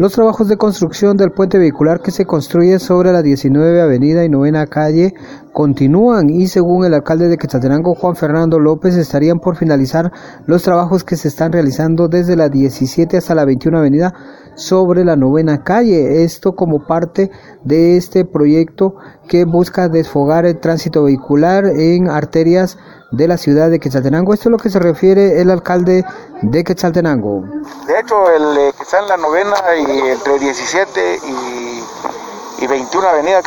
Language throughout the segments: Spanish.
Los trabajos de construcción del puente vehicular que se construye sobre la 19 Avenida y Novena Calle continúan y según el alcalde de Quetzaltenango, Juan Fernando López, estarían por finalizar los trabajos que se están realizando desde la 17 hasta la 21 Avenida sobre la Novena Calle. Esto como parte de este proyecto que busca desfogar el tránsito vehicular en arterias de la ciudad de Quetzaltenango. Esto es lo que se refiere el alcalde de Quetzaltenango. De hecho, el eh, que está en la novena y entre 17 y, y 21 avenida,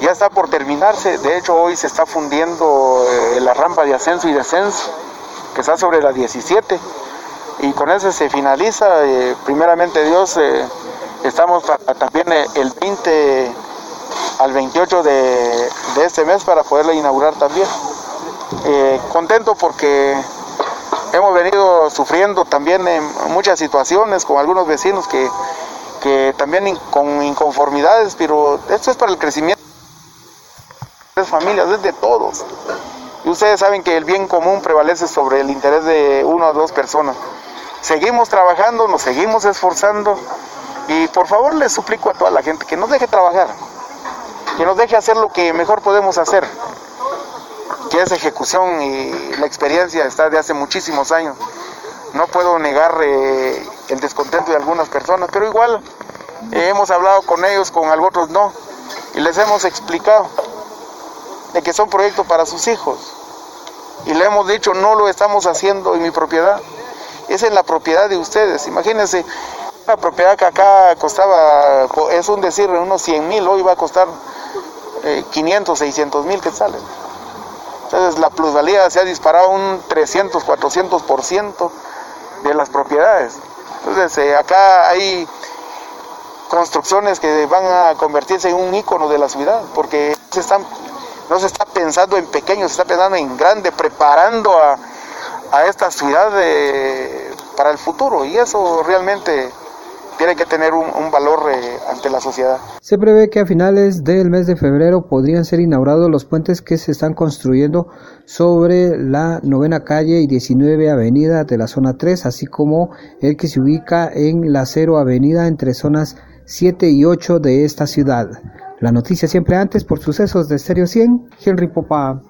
ya está por terminarse. De hecho, hoy se está fundiendo eh, la rampa de ascenso y descenso, que está sobre la 17. Y con ese se finaliza. Eh, primeramente Dios, estamos también el 20 al 28 de, este mes para poderla inaugurar también. Eh, contento porque hemos venido sufriendo también en muchas situaciones con algunos vecinos que, también con inconformidades, pero esto es para el crecimiento de las familias, es de todos. Y ustedes saben que el bien común prevalece sobre el interés de una o dos personas. Seguimos trabajando, nos seguimos esforzando y por favor les suplico a toda la gente que nos deje trabajar que nos deje hacer lo que mejor podemos hacer, que es ejecución y la experiencia está de hace muchísimos años. No puedo negar eh, el descontento de algunas personas, pero igual eh, hemos hablado con ellos, con otros no, y les hemos explicado de que son proyectos para sus hijos. Y le hemos dicho, no lo estamos haciendo en mi propiedad, es en la propiedad de ustedes. Imagínense, una propiedad que acá costaba, es un decir, unos 100 mil, hoy va a costar 500, 600 mil quetzales. Entonces la plusvalía se ha disparado un 300, 400% de las propiedades. Entonces eh, acá hay construcciones que van a convertirse en un ícono de la ciudad, porque se están, no se está pensando en pequeño, se está pensando en grande, preparando a, a esta ciudad para el futuro. Y eso realmente tiene que tener un, valor eh, ante la sociedad. Se prevé que a finales del mes de febrero podrían ser inaugurados los puentes que se están construyendo sobre la novena calle y 19 avenida de la zona 3, así como el que se ubica en la 0 avenida entre zonas 7 y 8 de esta ciudad. La noticia siempre antes por sucesos de Stereo 100, Henry Popa.